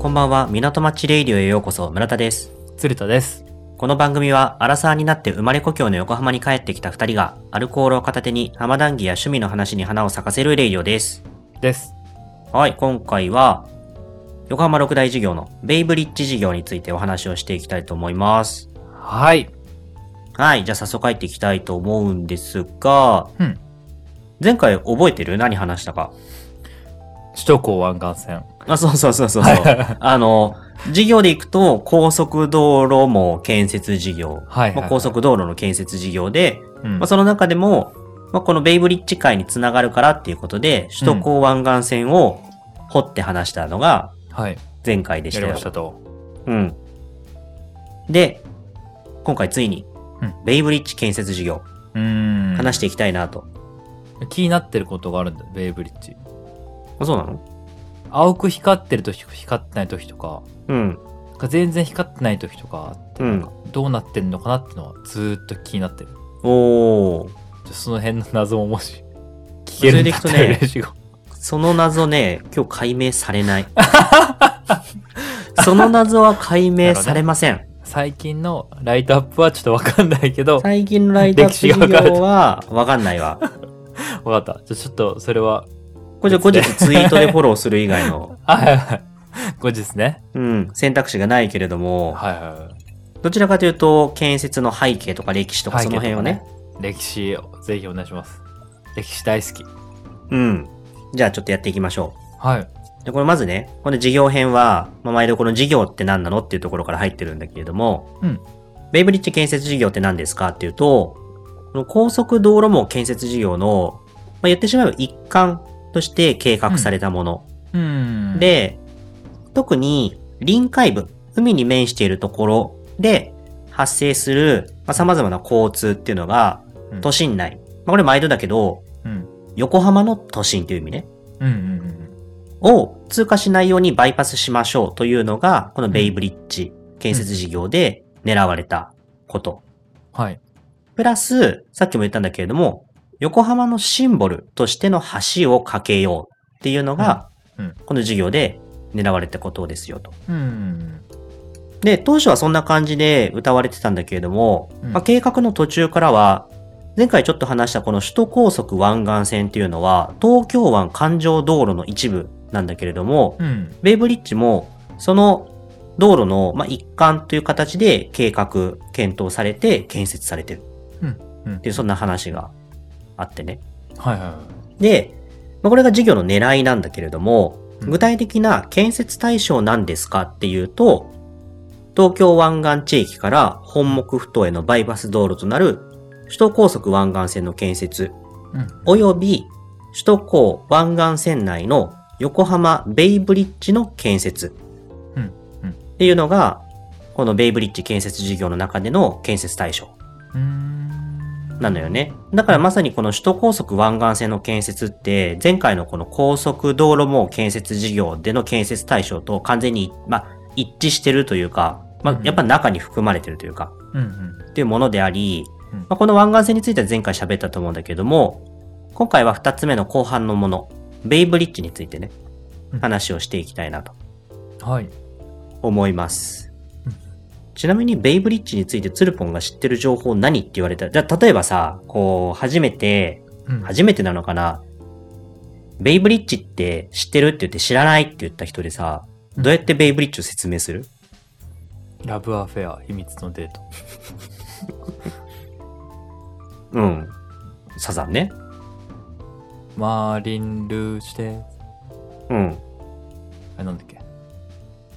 こんばんは、港町レイディオへようこそ、村田です。鶴田です。この番組は、アラサーになって生まれ故郷の横浜に帰ってきた二人が、アルコールを片手に浜談義や趣味の話に花を咲かせるレイディオです。です。はい、今回は、横浜六大事業のベイブリッジ事業についてお話をしていきたいと思います。はい。はい、じゃあ早速入っていきたいと思うんですが、うん。前回覚えてる？何話したか？首都高湾岸線。あ、そうそうそうそうそう。あの、事業で行くと、高速道路網建設事業。はいはいはいまあ、高速道路の建設事業で、うんまあ、その中でも、まあ、このベイブリッジ界につながるからっていうことで、首都高湾岸線を掘って話したのがはい。前回でしたよやりまし。たと。うん。で、今回ついにうん、ベイブリッジ建設事業、うーん。話していきたいなと。気になってることがあるんだよ、ベイブリッジ。あそうなの？青く光ってる時と光ってない時とか、うん。全然光ってない時とかっんなんかどうなってんのかなってのはずーっと気になってる。おその辺の謎ももし、聞けるんだったらそれでいくとね嬉しい。その謎ね、今日解明されない。その謎は解明されません。最近のライトアップはちょっとわかんないけど、最近のライトアップ事業はわかんないわ。わかった。じゃあちょっとそれは、これじゃ後日ツイートでフォローする以外の、あ はいはい。後日ね。うん、選択肢がないけれども、はいはいはい。どちらかというと、建設の背景とか歴史とかその辺をね。歴史をぜひお願いします。歴史大好き。うん。じゃあちょっとやっていきましょはい。う。で、これまずね、この事業編は、まあ、毎度この事業って何なのっていうところから入ってるんだけれども、うん。ベイブリッジ建設事業って何ですかっていうと、この高速道路網建設事業の、まあ、言ってしまえば一環として計画されたもの。うん、で、特に臨海部、海に面しているところで発生する、まあ、様々な交通っていうのがうん都心内。まあ、これ毎度だけど、うん。横浜の都心という意味ね。うんうんを通過しないようにバイパスしましょうというのが、このベイブリッジ建設事業で狙われたこと。うん。はい。プラス、さっきも言ったんだけれども、横浜のシンボルとしての橋を架けようっていうのが、うんうんこの事業で狙われたことですよと。うん。で、当初はそんな感じで歌われてたんだけれども、うんまあ、計画の途中からは、前回ちょっと話したこの首都高速湾岸線っていうのは、東京湾環状道路の一部なんだけれども、うん。ベイブリッジも、その道路の、まあ、一環という形で計画、検討されて建設されてるうん。うんっていう、そんな話があってね。はいはいはい。で、まあ、これが事業の狙いなんだけれども、うん具体的な建設対象なんですかっていうと、東京湾岸地駅から本木ふ頭へのバイパス道路となる首都高速湾岸線の建設、うん。及び首都高湾岸線内の横浜ベイブリッジの建設うん。うん。っていうのが、このベイブリッジ建設事業の中での建設対象うーん。なのよね。だからまさにこの首都高速湾岸線の建設って、前回のこの高速道路網建設事業での建設対象と完全に、まあ、一致してるというか、まあ、やっぱ中に含まれてるというか、うんうん。っていうものであり、うんまあ、この湾岸線については前回喋ったと思うんだけども、今回は二つ目の後半のもの、ベイブリッジについてねうん、話をしていきたいなとはい。思いますうん。ちなみにベイブリッジについてツルポンが知ってる情報何って言われたら、じゃあ例えばさ、こう、初めて、うん。初めてなのかな？ベイブリッジって知ってるって言って知らないって言った人でさ、うんどうやってベイブリッジを説明する？ラブアフェア、秘密のデート。うん。サザンね。マーリン・ルーして、うん。あれなんだっけ？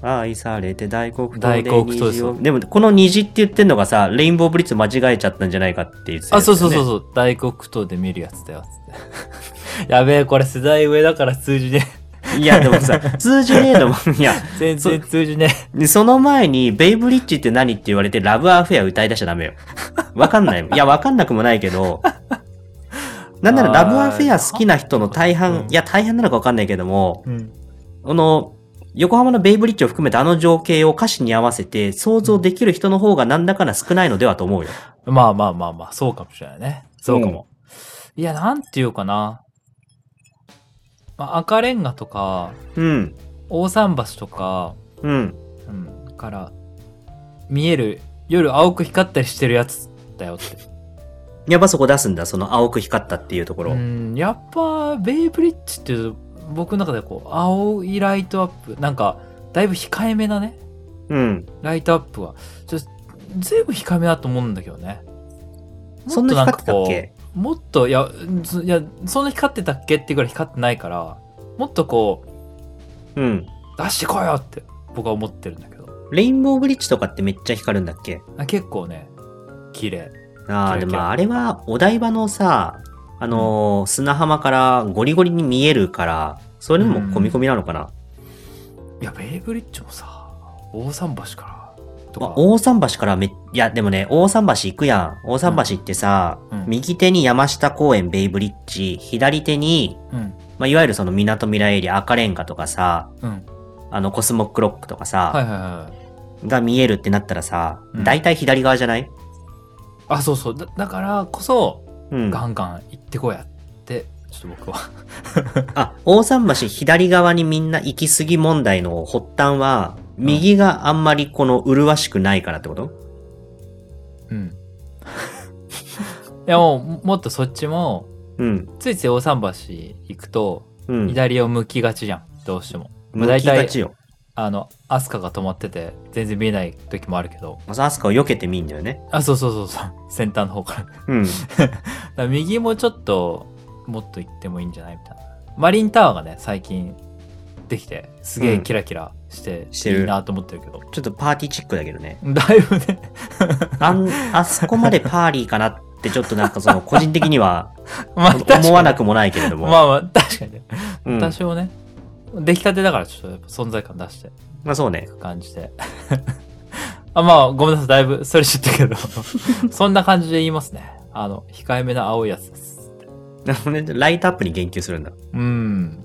愛されて大黒糖で大黒糖虹をでも、この虹って言ってんのがさ、レインボーブリッジ間違えちゃったんじゃないかって言ってたやあ、そうそうそうそう。大黒糖で見るやつだよ、つって。やべえ、これ世代上だから通じねいや、でもさ、通じねえのも、いや、え。全然通じねでその前に、ベイブリッジって何って言われて、ラブアフェア歌い出しちゃダメよ。わかんない。いや、わかんなくもないけど、なんならラブアフェア好きな人の大うん半、いや、大半なのかわかんないけども、え。うん。この、横浜のベイブリッジを含めたあの情景を歌詞に合わせて想像できる人の方がなんだかな少ないのではと思うよ。まあまあまあまあ、そうかもしれないね。そうかも。いや、なんていうかな。まあ、赤レンガとか、うん。大桟橋とか、うん。うん。から、見える、夜青く光ったりしてるやつだよって。やっぱそこ出すんだ、その青く光ったっていうところ。うん、やっぱ、ベイブリッジって僕の中でこう、青いライトアップ、なんか、だいぶ控えめなね、うん。ライトアップは、ちょずいぶん控えめだと思うんだけどね。そんな光ってたっけ？もっと、いや、ずいや、そんな光ってたっけってぐらい光ってないから、もっとこう、うん。出してこいよって僕は思ってるんだけど。レインボーブリッジとかってめっちゃ光るんだっけあ結構ね、綺麗。ああ、でもあれはお台場のさ、あのー砂浜からゴリゴリに見えるから、それも込み込みなのかな、いや、ベイブリッジもさ、大桟橋から、とか、まあ大桟橋からめ、いや、でもね、大桟橋行くやん。大桟橋ってさ、うん。右手に山下公園ベイブリッジ、左手に、うん、まあ、いわゆるその港未来エリア赤レンガとかさ、うん。あのコスモクロックとかさ、はいはいはい。が見えるってなったらさ、うん。大体左側じゃない？あ、そうそう。だだからこそ、うん。ガンガン行ってこいやって、ちょっと僕は。あ、大桟橋左側にみんな行き過ぎ問題の発端は、右があんまりこの麗しくないからってこと？うん。いやもう、もっとそっちも、うん。ついつい大桟橋行くと、うん。左を向きがちじゃん。どうしても。まあ向きがちよ。あの、アスカが止まってて、全然見えない時もあるけど。まずアスカを避けてみんだよね。あ、そうそうそうそう。先端の方から。うん。ら右もちょっと、もっと行ってもいいんじゃないみたいな。マリンタワーがね、最近できて、すげえキラキラして、してるいいなと思ってるけど。ちょっとパーティーチックだけどね。だいぶね、あん、あそこまでパーリーかなってちょっとなんかその個人的には まあ、思わなくくもないけれども。まあまあ、確かにね。うん、多少ね。出来たてだからちょっと存在感出してまあそうね感じで。あ、まあ、ごめんなさい。だいぶそれ知ったけど。そんな感じで言いますね。あの、控えめな青いやつです。なるほどねライトアップに言及するんだ。うん。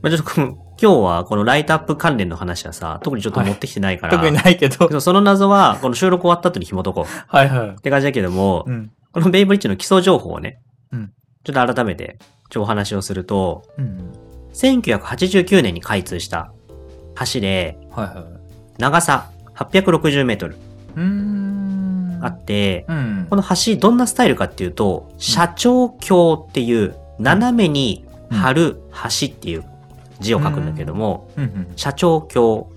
まあちょっとこの今日はこのライトアップ関連の話はさ、特にちょっと持ってきてないから、特にないけど。けどその謎はこの収録終わった後に紐解こうはいはいっ。て感じだけども、うん。このベイブリッジの基礎情報をね、うんちょっと改めて、ちょっとお話をすると、うん。1989年に開通した橋で、はいはい。長さ860メートル。あって、うん。この橋どんなスタイルかっていうと、社長橋っていう斜めに張る橋っていう字を書くんだけども。社長橋。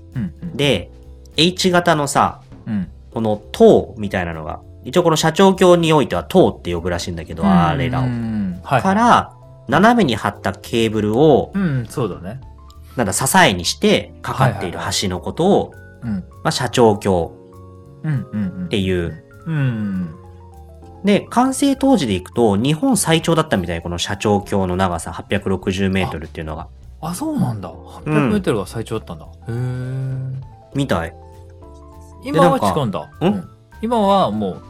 で、H 型のさ、うん。この塔みたいなのが、一応この社長橋においては塔って呼ぶらしいんだけど、あれらを。から、斜めに張ったケーブルを、うん、そうだね。なんだ、支えにしてかかっている橋のことを、うん。まあ、社長橋うんうんうん。っていう。うん。で、完成当時でいくと、日本最長だったみたい、この社長橋の長さ860メートルっていうのが。あ、そうなんだ。800メートルが最長だったんだ。へえ。みたい。今は違うんだ。ん今はもう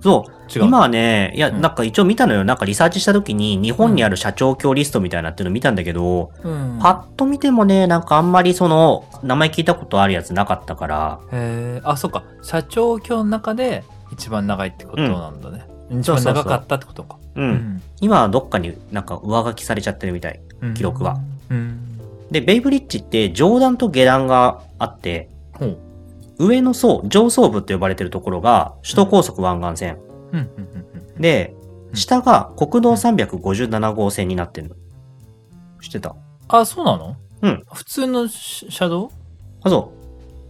そう。違う。今はね、いや、うんなんか一応見たのよ。なんかリサーチした時に、日本にある社長橋リストみたいなっていうの見たんだけど、うん、パッと見てもね、なんかあんまりその、名前聞いたことあるやつなかったから、へえ。あ、そっか。社長今日の中で一番長いってことなんだね。うそうそう番長かったってことか。う。。うん今はどっかになんか上書きされちゃってるみたい。記録は。うん。で、ベイブリッジって上段と下段があって、ほう。上の層、上層部って呼ばれてるところが首都高速湾岸線。うんうんうんうん。で、うん下が国道357号線になってるの。知ってた？あ、そうなの？うん。普通のし車道？あ、そ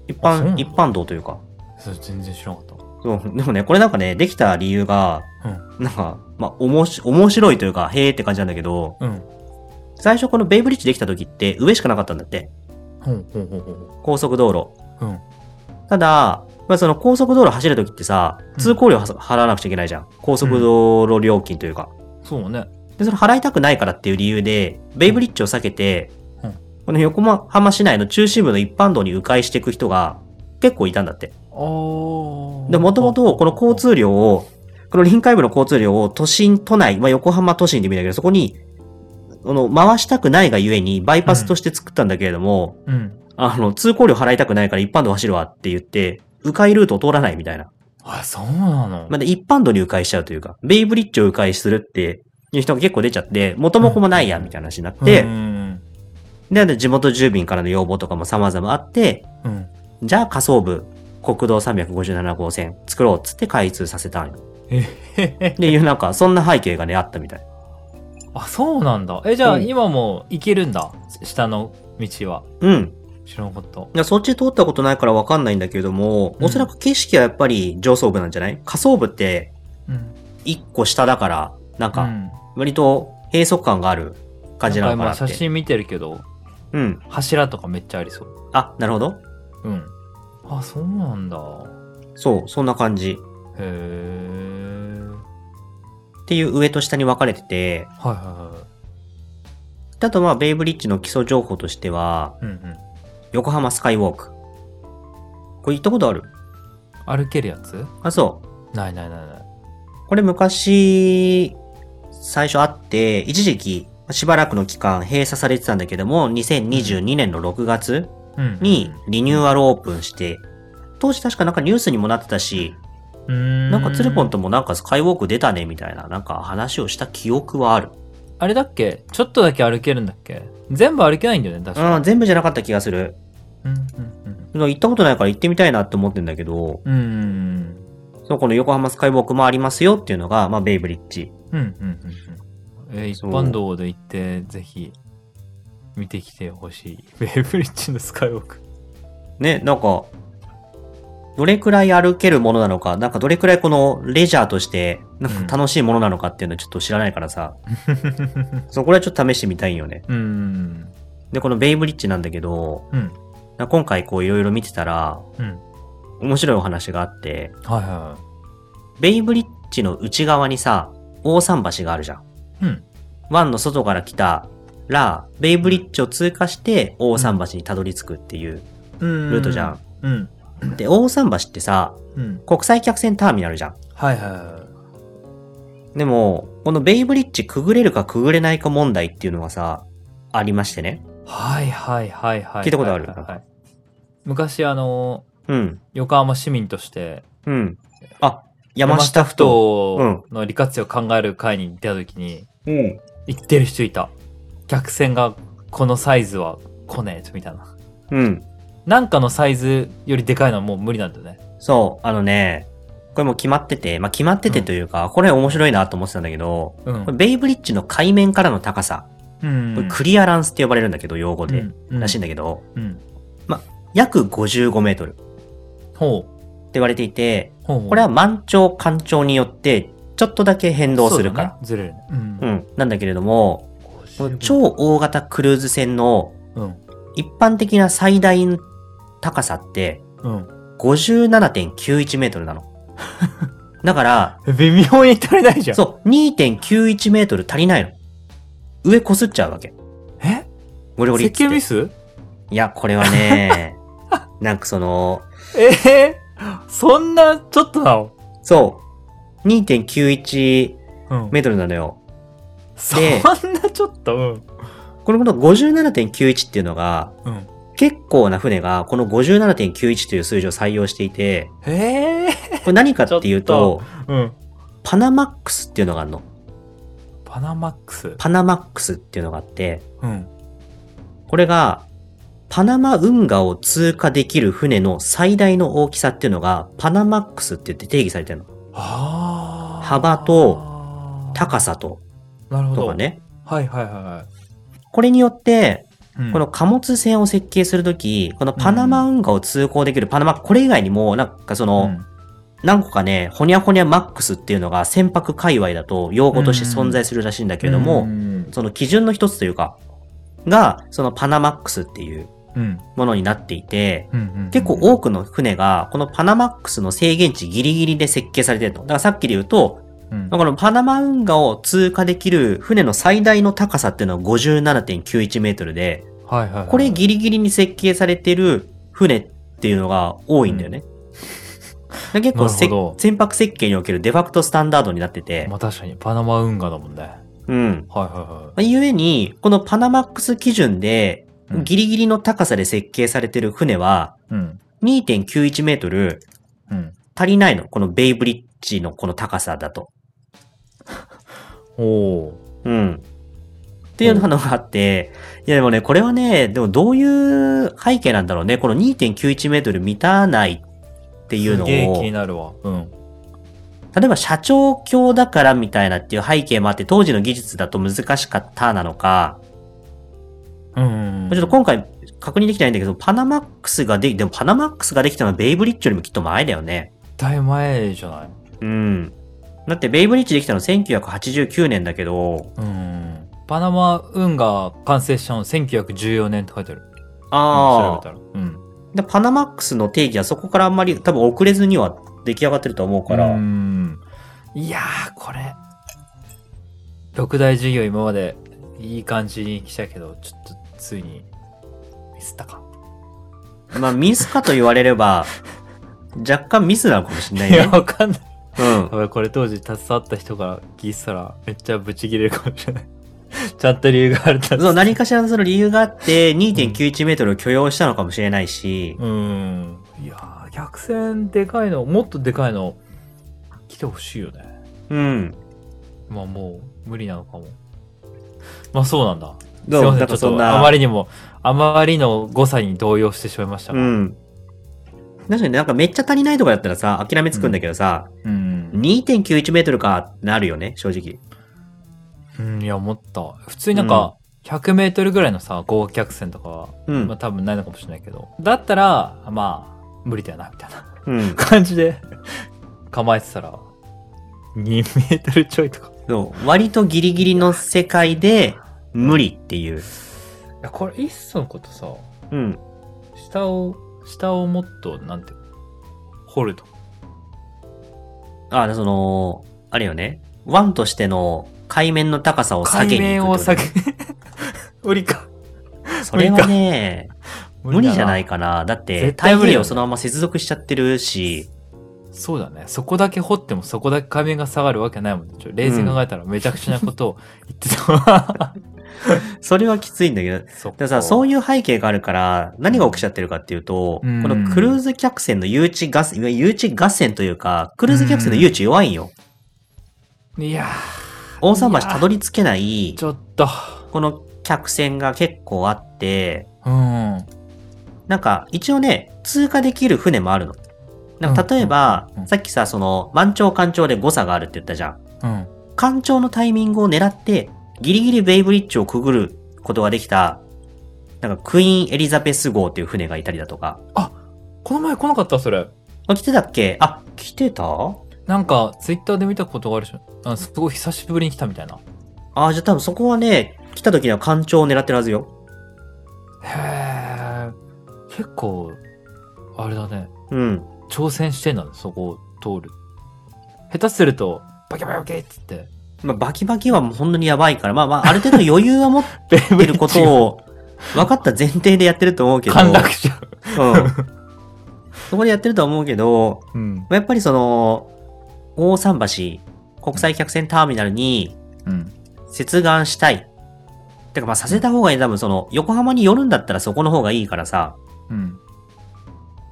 う。一般、一般道というか。それ全然知らなかった。そう。でもね、これなんかね、できた理由が、うん。なんか、まあ、おもし、面白いというか、へーって感じなんだけど、うん。最初このベイブリッジできた時って上しかなかったんだって。ほうほうほうほ高速道路。う。うん。ただ、まあ、その高速道路走る時ってさ、通行料は払わなくちゃいけないじゃん。高速道路料金というか。そうね。で、それ払いたくないからっていう理由で、ベイブリッジを避けて、うんこの横浜市内の中心部の一般道に迂回していく人が結構いたんだって。おで、もともとこの交通量を、この臨海部の交通量を都心、都内、まあ、横浜都心で見たけど、そこに、この回したくないがゆえにバイパスとして作ったんだけれども、うん。あの、通行料払いたくないから一般道走るわって言って、迂回ルートを通らないみたいな。あ、そうなの？まあ、で一般道に迂回しちゃうというか、ベイブリッジを迂回するっていう人が結構出ちゃって、元も子もないやんみたいな話になって、うん。で、で地元住民からの要望とかも様々あって、うん。じゃあ仮想部、国道357号線作ろうっつって開通させたんよ。っていうなんか、そんな背景がね、あったみたい。あ、そうなんだ。え、じゃあうん今も行けるんだ？下の道は。うん。知らなかった。いやそっち通ったことないからわかんないんだけれども、うんおそらく景色はやっぱり上層部なんじゃない？下層部ってうん。一個下だから、なんか、うん、割と閉塞感がある感じなのか今なって。写真見てるけど、うん。柱とかめっちゃありそう。あ、なるほど。うん。あ、そうなんだ。そう、そんな感じ。へえ。っていう上と下に分かれてて、はいはいはであとまあ、ベイブリッジの基礎情報としては、い。うんうん。横浜スカイウォーク。これ行ったことある？歩けるやつ？あ、そう。ないないないない。これ昔、最初あって、一時期、しばらくの期間閉鎖されてたんだけども、2022年の6月うん。にリニューアルオープンして、当時確かなんかニュースにもなってたし、ん。なんかツルポンともなんかスカイウォーク出たねみたいななんか話をした記憶はある。あれだっけ？ちょっとだけ歩けるんだっけ？全部歩けないんだよね、確か。うん、全部じゃなかった気がする。うんうん行ったことないから行ってみたいなって思ってんだけど、うん。うんうんそう、この横浜スカイウォークもありますよっていうのが、まあ、ベイブリッジ。うん。うんうんうんうん。えー一般道で行って、ぜひ、見てきてほしい。ベイブリッジのスカイウォーク。ね、なんか、どれくらい歩けるものなのか、なんかどれくらいこのレジャーとして、なんか楽しいものなのかっていうのはちょっと知らないからさ、そう、これはちょっと試してみたいんよね。うんうんで、このベイブリッジなんだけど、うん。今回こういろいろ見てたら、うん。面白いお話があって、はいはベイブリッジの内側にさ、大桟橋があるじゃん。い。うん。湾の外から来たら、ベイブリッジを通過して大桟橋にたどり着くっていううん。ルートじゃん。うん。で、大桟橋ってさ、うん。国際客船ターミナルじゃん。はいはいはでも、このベイブリッジくぐれるかくぐれないか問題っていうのがさ、ありましてね。い。はいはいはいはい。聞いたことある？はいはいはい昔あの、うん。横浜市民として、うん。あ、山下ふ頭。の利活用を考える会に出た時に、うん。言ってる人いた。客船がこのサイズは来ねえみたいな。うん。なんかのサイズよりでかいのはもう無理なんだよね。そう、あのね、これもう決まってて、まあ、決まっててというか、これ面白いなと思ってたんだけど、うんこれ。ベイブリッジの海面からの高さ、うんこれクリアランスって呼ばれるんだけど、用語で、うんらしいんだけど、うん。約55メートルってほ言われていて、う。ほうほうこれは満潮干潮によって、ちょっとだけ変動するから。そうだねずれるね。うんう。ん。なんだけれども、この超大型クルーズ船のうん。一般的な最大の高さってうん。57.91メートルなの。だから、微妙に足りないじゃん。そう、2.91メートル足りないの。上こすっちゃうわけ。え？ゴリゴリ。設計ミス？いや、これはね、なんかその、え？ー、そんな、ちょっとなのそう、2.91うん。メートルなのよ。そでんなちょっと、うん。このこの57.91っていうのが、うん。結構な船がこの57.91という数字を採用していて、へえ。これ何かっていうと、うん。パナマックスっていうのがあるの。パナマックス。パナマックスっていうのがあって、うん。これが、パナマ運河を通過できる船の最大の大きさっていうのが、パナマックスって言って定義されてるの。幅と高さと、なるほど。とか。ね。はいはいはこれによって、い。うん。この貨物船を設計するとき、このパナマ運河を通行できるパナマ、これ以外にも、なんかその、うん。何個かね、ほにゃほにゃマックスっていうのが船舶界隈だと用語として存在するらしいんだけれども、うん。その基準の一つというか、が、そのパナマックスっていううん。ものになっていて、結構多くの船が、このパナマックスの制限値ギリギリで設計されてると。だからさっきで言うと、うんこのパナマ運河を通過できる船の最大の高さっていうのは57.91メートルで、はいはいはい。これギリギリに設計されてる船っていうのが多いんだよね。で結構船舶設計におけるデファクトスタンダードになってて、まあ確かに、パナマ運河だもんね。うん。はいはまあゆえに、このパナマックス基準で、うんギリギリの高さで設計されてる船は、いはい。うん。2.91メートルうん。足りないの。このベイブリッジのこの高さだと。おおうん。っっていうのがあって、いやでもね、これはね、でもどういう背景なんだろうね。この2.91メートル満たないっていうのすげえ気にを、なるわ。うん。例えば社長卿だからみたいなっていう背景もあって、当時の技術だと難しかったなのか、うん。ちょっと今回確認できてないんだけど、パナマックスができ、でもパナマックスができたのはベイブリッジよりもきっと前だよね。だいぶ前じゃない？うん。だってベイブリッジできたの1989年だけど、うん。パナマ運河完成したの1914年って書いてある。ああ調べたら。うん。で、パナマックスの定義はそこからあんまり多分遅れずには出来上がってると思うから、うん。いやー、これ。六大事業今までいい感じに来たけど、ちょっとついにミスったか。まあミスかと言われれば、若干ミスなのかもしれないいや、ね。わかんない。うん。俺これ当時携わった人が聞いてたらめっちゃブチ切れるかもしれない。ちゃんと理由があるそう、何かしらのその理由があって、2.91メートルを許容したのかもしれないし、うん。いやー、逆線でかいの、もっとでかいの来てほしいよね。うん。まあもう無理なのかも。まあそうなんだ。どう？すいません、ちょっとあまりにも、あまりの誤差に動揺してしまいましたが。うん。確かになんかめっちゃ足りないとかだったらさ、諦めつくんだけどさ、うん。2.91メートルかなるよね、正直。うん、いや、思った。普通になんか、100メートルぐらいのさ、合客線とかは、うんまあ多分ないのかもしれないけど、だったら、まあ、無理だよな、みたいなうん。感じで構えてたら、2メートルちょいとか。そう。割とギリギリの世界で無理っていう。いや、これ、いっそのことさ、うん。下を、下をもっと、なんて掘ると。あ、その、あれよね。湾としての海面の高さを下げに行く。海面を下げ、無理か。それはね、無理じゃないか。かな。だって、太平洋そのまま接続しちゃってるし、そうだね。そこだけ掘ってもそこだけ海面が下がるわけないもんね。ちょ冷静に考えたらめちゃくちゃなことを言ってた。それはきついんだけど、そっでもさ、そういいう背景があるから、何が起きちゃってるかっていうと、うんこのクルーズ客船の誘致合戦、誘致合戦というか、クルーズ客船の誘致弱いんよ。う。いや大桟橋たどり着けないー、ちょっと。この客船が結構あって、うん。なんか、一応ね、通過できる船もあるの。なんか、例えばうんうんうんう、んさっきさ、その、満潮干潮で誤差があるって言ったじゃん。うん。干潮のタイミングを狙って、ギリギリベイブリッジをくぐることができた、なんか、クイーンエリザベス号っていう船がいたりだとか。この前来なかった？それ。あ、来てたっけ？あ、来てた？なんか、ツイッターで見たことがあるし、あすごい久しぶりに来たみたいな。あ、じゃあ多分そこはね、来た時には干潮を狙ってるはずよ。へえ。結構、あれだね。うん。挑戦してんだね、そこを通る。下手すると、バキバキバキっつって。まあ、バキバキはもう本当にやばいから、まあまあ、ある程度余裕は持ってることを 分かった前提でやってると思うけど。陥落しちゃう。うん。そこでやってると思うけど、うん。やっぱりその、大桟橋、国際客船ターミナルにうん。接岸したい。てかまあさせた方がいい。多分その、横浜に寄るんだったらそこの方がいいからさ。うん。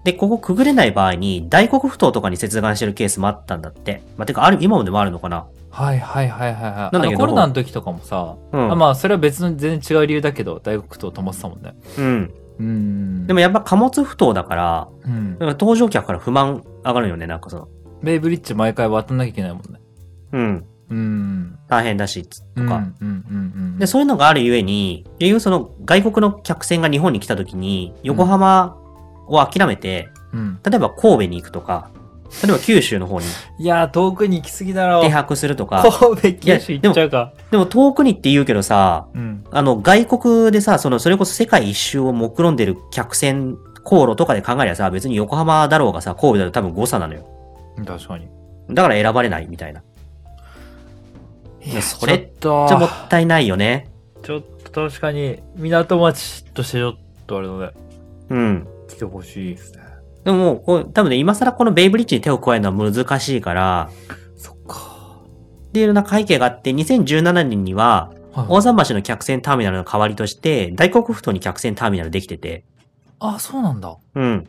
で、ここくぐれない場合に、大黒ふ頭とかに接岸してるケースもあったんだって。まあ、てか、ある、今もでもあるのかなはいはいはいはいはい。なんだけどコロナの時とかもさ、うんあまあそれは別の全然違う理由だけど、大学と止まってたもんね。うん。うん。でもやっぱ貨物不頭だから、うんなんか搭乗客から不満上がるよね、なんかその。ベイブリッジ毎回渡んなきゃいけないもんね。うん。うん。大変だし、つとか。うんうんうんうん。で、そういうのがあるゆえに、結局その外国の客船が日本に来た時に、横浜を諦めて、うん。例えば神戸に行くとか、例えば九州の方にいやー、遠くに行き過ぎだろ。停泊するとか、神戸九州行っちゃうか。でも遠くにって言うけどさ、うん。あの外国でさ、そのそれこそ世界一周を目論んでる客船航路とかで考えりゃさ、別に横浜だろうがさ、神戸だと多分誤差なのよ。確かに。だから選ばれないみたいな。いやそれっじゃもと、ったいないよね。ちょっと確かに、港町としてちょっとあれだね。うん。来てほしいですね。でももうこう、多分ね、今更このベイブリッジに手を加えるのは難しいから、そっか。っていうような背景があって、2017年には、はい大桟橋の客船ターミナルの代わりとして、大黒ふ頭に客船ターミナルできてて、あ、そうなんだ。うん。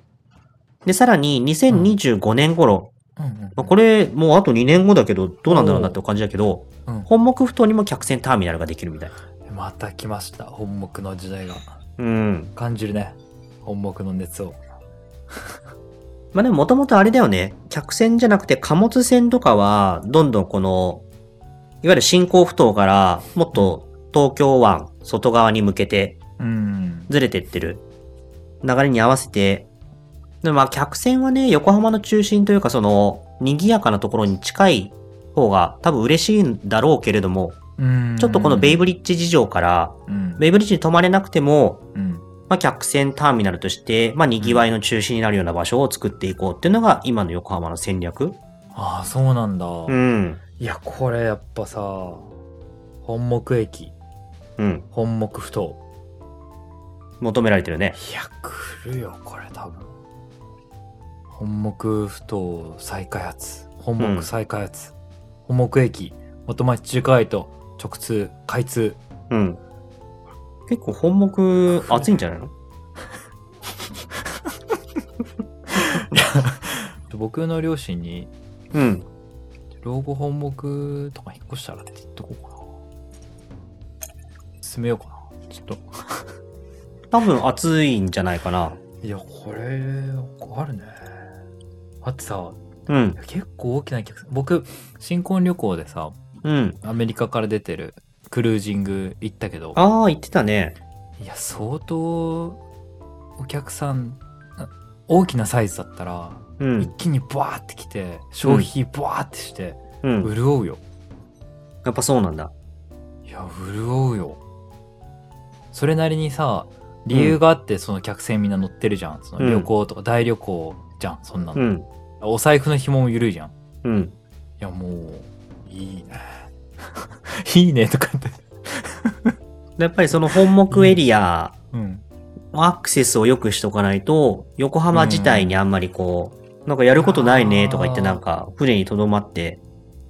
で、さらに2025年頃、うんうん。まあこれもうあと2年後だけど、どうなんだろうなって感じだけど、うん本木ふ頭にも客船ターミナルができるみたい。また来ました。本木の時代が。うん。感じるね。本木の熱を。まあでももともとあれだよね。客船じゃなくて貨物船とかは、どんどんこの、いわゆる新興埠頭から、もっと東京湾、外側に向けてうん。ずれてってる流れに合わせて、でもまあ客船はね、横浜の中心というかその、賑やかなところに近い方が多分嬉しいんだろうけれども、うん。ちょっとこのベイブリッジ事情から、うん。ベイブリッジに泊まれなくても、うん。まあ、客船ターミナルとして、まあ、賑わいの中心になるような場所を作っていこうっていうのが今の横浜の戦略。ああ、そうなんだ。うん。いや、これやっぱさ、本木駅、うん。本木ふ頭。求められてるね。いや、来るよ、これ多分。本木ふ頭再開発。本木再開発。本木駅、元町中華街と直通、開通。うん。結構本目熱いんじゃないの？僕の両親に、うん。老後本木とか引っ越したらって言っとこうかな。進めようかな。ちょっと。多分熱いんじゃないかな。いや、これ、あるね。あってさ、うん。結構大きな客僕、新婚旅行でさ、うん。アメリカから出てるクルージング行ったけど、ああ、言ってたね。いや、相当、お客さん、あ大きなサイズだったら、うん。一気にバーってきて、消費バーってして、うん。潤うよ。やっぱそうなんだ。いや、潤うよ。それなりにさ、理由があってその客船みんな乗ってるじゃん。その旅行とか大旅行じゃん、そんなの。うん。お財布の紐も緩いじゃん。いうん。や、もう、いいね。いいねとかって。やっぱりその本目エリア、うん。アクセスを良くしとかないと、横浜自体にあんまりこう、なんかやることないねとか言ってなんか船に留まって、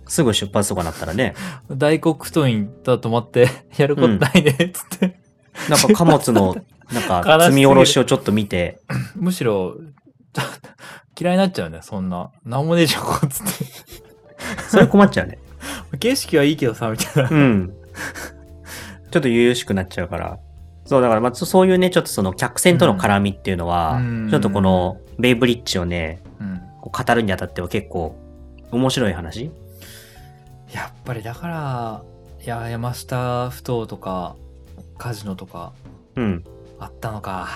すぐ出発とかなったらね、大黒太いんだと思って、やることないね、つって。なんか貨物の、なんか 積み下ろしをちょっと見て、むしろ、嫌いになっちゃうね、そんな。なんもねえじゃん、こっつって。それ困っちゃうね。景色はいいけどさ、みたいな。うん。ちょっと悠々しくなっちゃうから。そう、だからまあそういうね、ちょっとその客船との絡みっていうのは、うんちょっとこのベイブリッジをね、うん。こう語るにあたっては結構面白い話やっぱりだから、いや、山下ふ頭とか、カジノとか、うん。あったのか。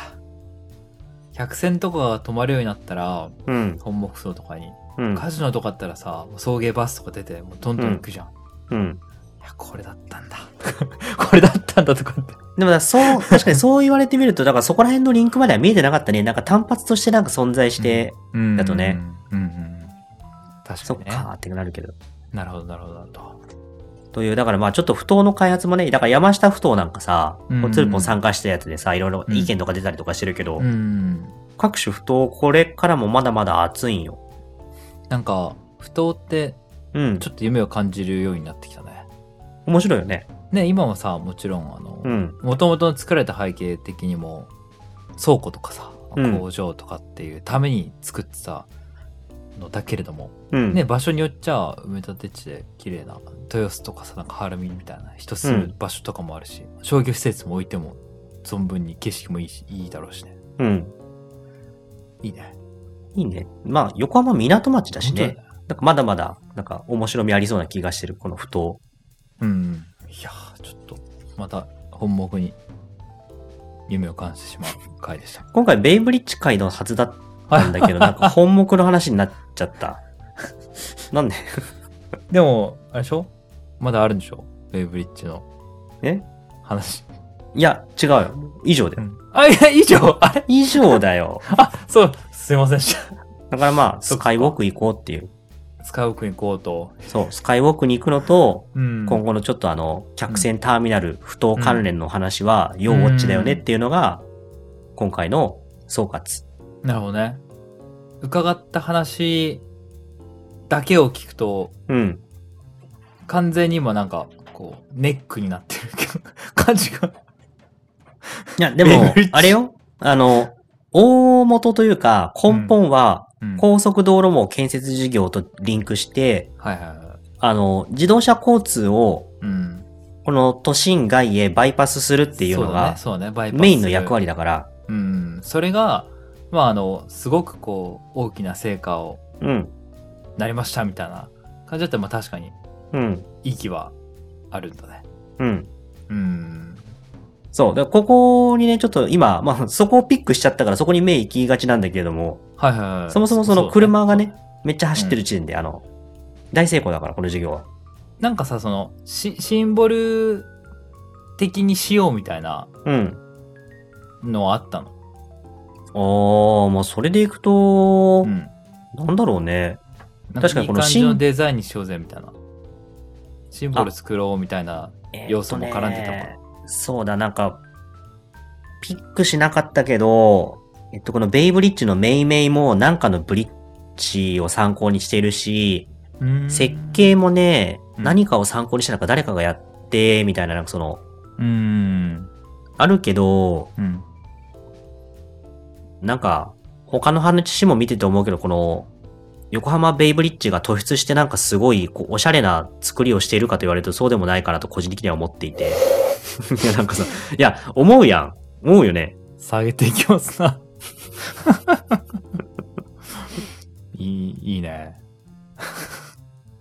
客船とかが泊まるようになったら、うん。本木層とかに。うん。カジノとかあったらさ、送迎バスとか出て、もうどんどん行くじゃん。いうん。や、これだったんだ。これだったんだとかって。でもだそう、確かにそう言われてみると、だからそこら辺のリンクまでは見えてなかったね。なんか単発としてなんか存在して、うんだとね。うんうんうん。確かにね。そっかーってなるけど。なるほど、なるほど、なるほど。という、だからまあちょっと不当の開発もね、だから山下不当なんかさ、うんこうツルポン参加したやつでさ、いろいろ意見とか出たりとかしてるけど、うん。各種不当、これからもまだまだ熱いんよ。なんか、不当って、うんち。ょっと夢を感じるようになってきたね。面白いよね。ね、今もさ、もちろん、あの、うん。もともと作られた背景的にも、倉庫とかさ、うん工場とかっていうために作ってたのだけれども、うん。ね、場所によっちゃ埋め立て地で綺麗な、豊洲とかさ、なんかハラミみたいな人住む場所とかもあるし、商業施設も置いても、存分に景色もいいし、いいだろうしね。うん。いいね。いいね。まあ、横浜港町だしね。なんかまだまだ、なんか面白みありそうな気がしてる、この不当。うん。いやー、ちょっと、また、本目に、夢を感じてしまう回でした。今回、ベイブリッジ会のはずだったんだけど、なんか本目の話になっちゃった。なんで？でも、あれでしょ？まだあるんでしょ？ベイブリッジのえ？話。いや、違うよ。以上だよ。あ、いや、以上あれ？以上だよ。あ、そう、すいませんでした。だからまあ、スカイウォーク行こうっていう。使う国行こうと。そう、スカイウォークに行くのと、うん今後のちょっとあの、客船ターミナル、不当関連の話は、要ウォッチだよねっていうのが、今回の総括。なるほどね。伺った話だけを聞くと、うん。完全に今なんか、こう、ネックになってる感じが。いや、でも あれよ。あの、大元というか、根本は、うん高速道路網建設事業とリンクして、はいはいはい。あの、自動車交通を、うん。この都心外へバイパスするっていうのが、そうだね、そうだね、バイパスメインの役割。割だから、うん。それが、まあ、あの、すごくこう、大きな成果をうん、なりましたみたいな感じだったら、まあ確かに、うん、いい気はあるんだね。うん。うん。そう。で、ここにね、ちょっと今、まあ、そこをピックしちゃったから、そこに目行きがちなんだけれども、はいはいはい。そもそもそのう車がね、めっちゃ走ってる時点で、あの、大成功だから、この授業は。なんかさ、その、シシンボル的にしようみたいなうん。のはあったの？あー、まあ、それでいくとう、ん。なんだろうね。なんか確かにこのシンのデザインにしようぜみたいな。シンボル作ろうみたいな。要素も絡んでたもんえーとねそうだ、なんか、ピックしなかったけど、えっと、このベイブリッジのメイメイもなんかのブリッジを参考にしているし、うん設計もね、うん何かを参考にしてなんか誰かがやって、みたいな、なんかその、うん。あるけど、うん。なんか、他の話も見てて思うけど、この、横浜ベイブリッジが突出してなんかすごい、こう、おしゃれな作りをしているかと言われるとそうでもないかなと個人的には思っていて。いや、なんかさ、いや、思うやん。思うよね。下げていきますな。いい、いいね。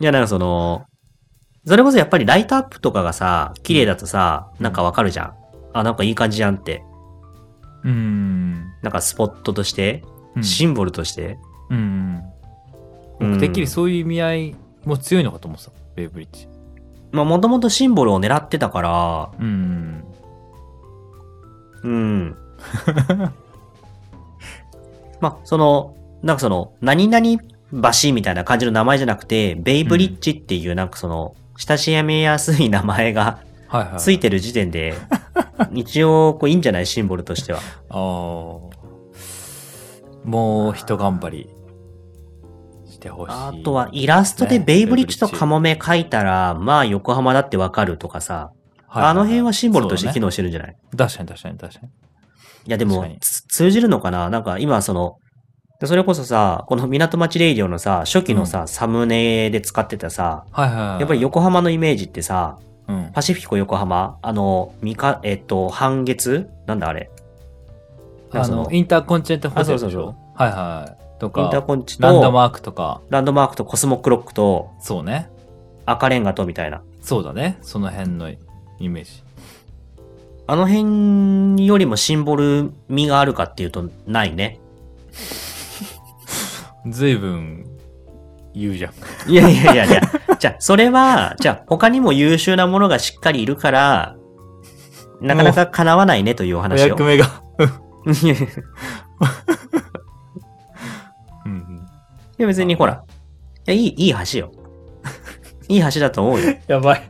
いや、なんかその、それこそやっぱりライトアップとかがさ、綺麗だとさ、なんかわかるじゃん。あ、なんかいい感じじゃんって。うん。なんかスポットとして、うんシンボルとして。うん。うん僕てっきりそういう意味合いも強いのかと思ってた。ベイブリッジ。まあ、もともとシンボルを狙ってたから、うん。うん。まあ、その、なんかその、何々橋みたいな感じの名前じゃなくて、ベイブリッジっていうなんかその、親しみやすい名前がはいはい。ついてる時点で、一応、こういいんじゃない？シンボルとしては。ああ。もう一頑張りしてほしい。あとは、イラストでねベイブリッジとカモメ書いたら、まあ、横浜だってわかるとかさ、はいはいはい。あの辺はシンボルとして機能してるんじゃない、だね確かに確かに確かに。いや、でも通じるのかな？なんか今その、それこそさ、この港町レイディオのさ、初期のさ、サムネで使ってたさ、はいはいはい。やっぱり横浜のイメージってさ、うん。パシフィコ横浜？あの、みか、えっと、半月？なんだあれ？あのの、インターコンチネンタルホテルでしょ？あそうそうそう。はいはい。とインターか、コンチと、ランドマークとか、ランドマークとコスモクロックとそうね。赤レンガとみたいな。そうだね。その辺のイメージ。あの辺よりもシンボル味があるかっていうと、ないね。ずいぶん言うじゃん。いやいやいやいや、じゃあ、それは、じゃあ、他にも優秀なものがしっかりいるから、なかなか叶わないねというおお話を役。目が。いや別にほら、いや、いい、いい橋よ。いい橋だと思うよ。やばい。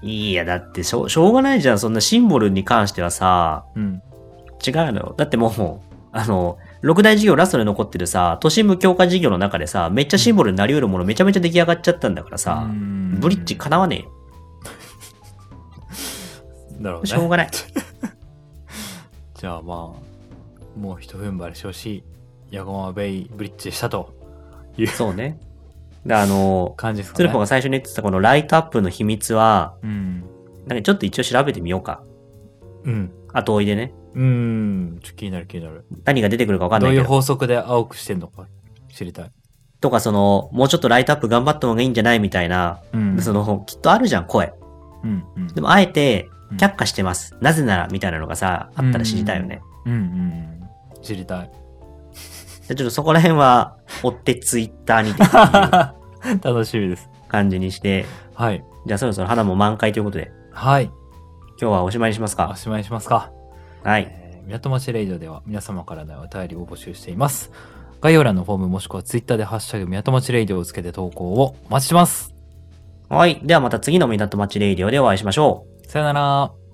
いや、だってしょう、しょうがないじゃん。そんなシンボルに関してはさ、うん。違うのよ。だってもう、あの、六大事業ラストで残ってるさ、都心部強化事業の中でさ、めっちゃシンボルになり得るものめちゃめちゃ出来上がっちゃったんだからさ、ブリッジ叶わねえよ。だろうね。しょうがない。じゃあまあ、もう一踏ん張りしてほしい。ヤゴマベイブリッジでしたというそうね。で、あの、感じですかね。鶴子が最初に言ってたこのライトアップの秘密は、うん。なんかちょっと一応調べてみようか。うん。後追いでね。うん。ちょっと気になる気になる。何が出てくるかわかんどういうないけど。法則で青くしてんのか知りたい。とかその、もうちょっとライトアップ頑張った方がいいんじゃないみたいな、うんその、きっとあるじゃん、声。うん。うん。でもあえてうん、却下してます。なぜなら、みたいなのがさ、あったら知りたいよね。うんうん。知りたい。じゃあちょっとそこら辺は、追ってツイッターにてっていう 楽しみです。感じにして、はい。じゃあそろそろ花も満開ということで、はい。今日はおしまいにしますか？おしまいにしますか。はい。えー港町レイドでは皆様からのお便りを募集しています。概要欄のフォームもしくはツイッターでハッシュタグ港町レイドをつけて投稿をお待ちしてます。はい。ではまた次の港町レイディオでお会いしましょう。さよなら。